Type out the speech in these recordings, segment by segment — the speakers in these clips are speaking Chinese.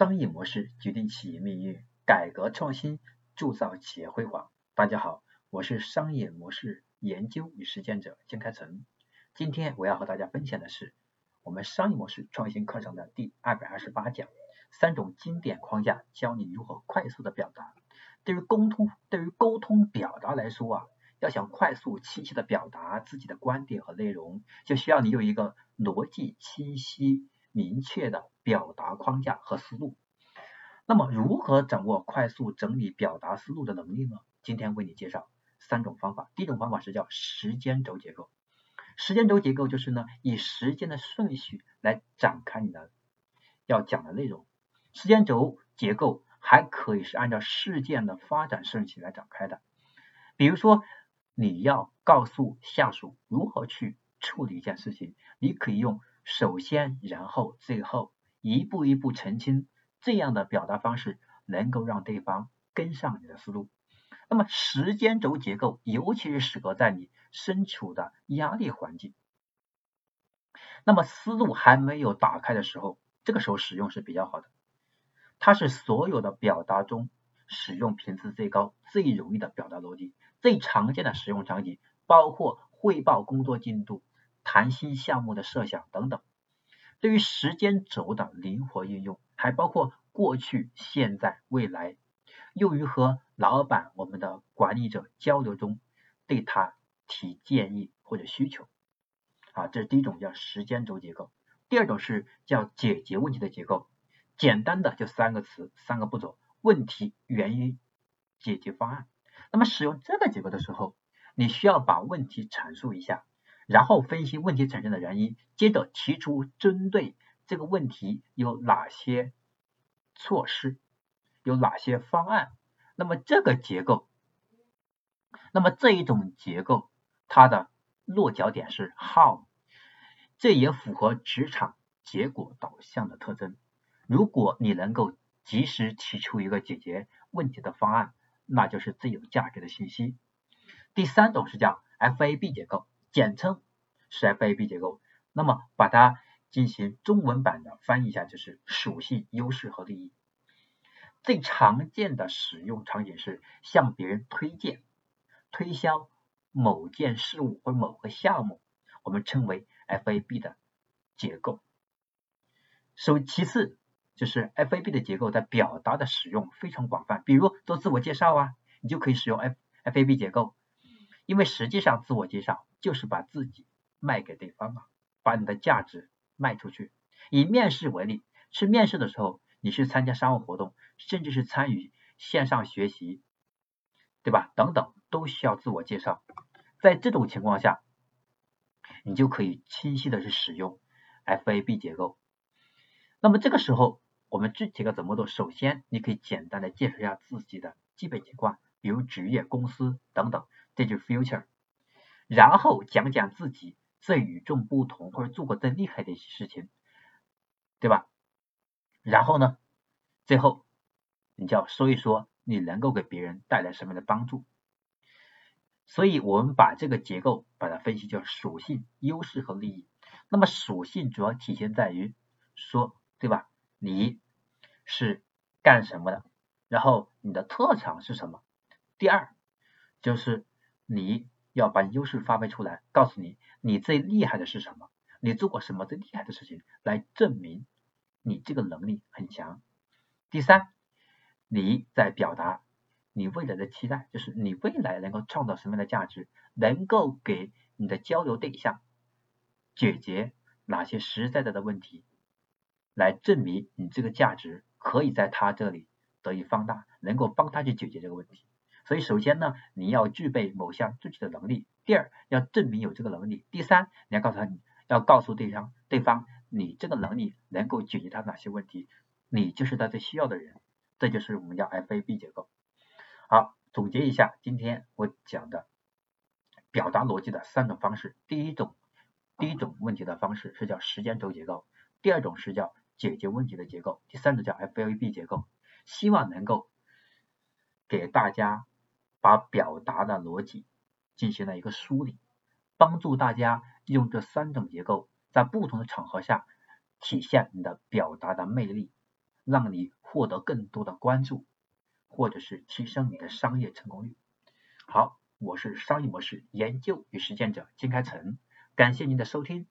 商业模式决定企业命运，改革创新铸造企业辉煌。大家好，我是商业模式研究与实践者金开成。今天我要和大家分享的是我们商业模式创新课程的第二百二十八讲：三种经典框架，教你如何快速的表达。对于沟通，对于沟通表达来说啊，要想快速清晰的表达自己的观点和内容，就需要你有一个逻辑清晰。明确的表达框架和思路。那么，如何掌握快速整理表达思路的能力呢？今天为你介绍三种方法。第一种方法是叫时间轴结构。时间轴结构就是呢，以时间的顺序来展开你的要讲的内容。时间轴结构还可以是按照事件的发展顺序来展开的。比如说，你要告诉下属如何去处理一件事情，你可以用。首先，然后，最后，一步一步澄清，这样的表达方式能够让对方跟上你的思路。那么，时间轴结构尤其是适合在你身处的压力环境，那么思路还没有打开的时候，这个时候使用是比较好的。它是所有的表达中使用频次最高、最容易的表达逻辑。最常见的使用场景包括汇报工作进度。谈新项目的设想等等，对于时间轴的灵活运用，还包括过去、现在、未来，用于和老板、我们的管理者交流中，对他提建议或者需求。啊，这是第一种叫时间轴结构。第二种是叫解决问题的结构，简单的就三个词、三个步骤：问题、原因、解决方案。那么使用这个结构的时候，你需要把问题阐述一下。然后分析问题产生的原因，接着提出针对这个问题有哪些措施，有哪些方案。那么这个结构，那么这一种结构，它的落脚点是 how，这也符合职场结果导向的特征。如果你能够及时提出一个解决问题的方案，那就是最有价值的信息。第三种是叫 FAB 结构。简称是 FAB 结构，那么把它进行中文版的翻译一下，就是属性、优势和利益。最常见的使用场景是向别人推荐、推销某件事物或某个项目，我们称为 FAB 的结构。首其次就是 FAB 的结构在表达的使用非常广泛，比如做自我介绍啊，你就可以使用 F FAB 结构，因为实际上自我介绍。就是把自己卖给对方啊，把你的价值卖出去。以面试为例，去面试的时候，你去参加商务活动，甚至是参与线上学习，对吧？等等，都需要自我介绍。在这种情况下，你就可以清晰的去使用 FAB 结构。那么这个时候，我们具体该怎么做？首先，你可以简单的介绍一下自己的基本情况，比如职业、公司等等，这就是 future。然后讲讲自己最与众不同或者做过最厉害的一些事情，对吧？然后呢，最后你就要说一说你能够给别人带来什么样的帮助。所以我们把这个结构把它分析叫属性、优势和利益。那么属性主要体现在于说，对吧？你是干什么的？然后你的特长是什么？第二就是你。要把优势发挥出来，告诉你你最厉害的是什么，你做过什么最厉害的事情，来证明你这个能力很强。第三，你在表达你未来的期待，就是你未来能够创造什么样的价值，能够给你的交流对象解决哪些实在在的问题，来证明你这个价值可以在他这里得以放大，能够帮他去解决这个问题。所以，首先呢，你要具备某项具体的能力；第二，要证明有这个能力；第三，你要告诉他，要告诉对方，对方你这个能力能够解决他哪些问题，你就是他最需要的人。这就是我们叫 FAB 结构。好，总结一下今天我讲的表达逻辑的三种方式：第一种，第一种问题的方式是叫时间轴结构；第二种是叫解决问题的结构；第三种叫 FAB 结构。希望能够给大家。把表达的逻辑进行了一个梳理，帮助大家用这三种结构在不同的场合下体现你的表达的魅力。让你获得更多的关注，或者是提升你的商业成功率。好，我是商业模式研究与实践者金开成，感谢您的收听。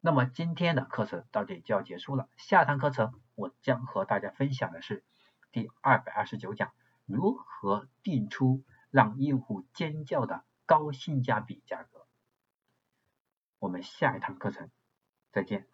那么今天的课程到这里就要结束了，下堂课程我将和大家分享的是第二百二十九讲，如何定出让用户尖叫的高性价比价格。我们下一堂课程再见。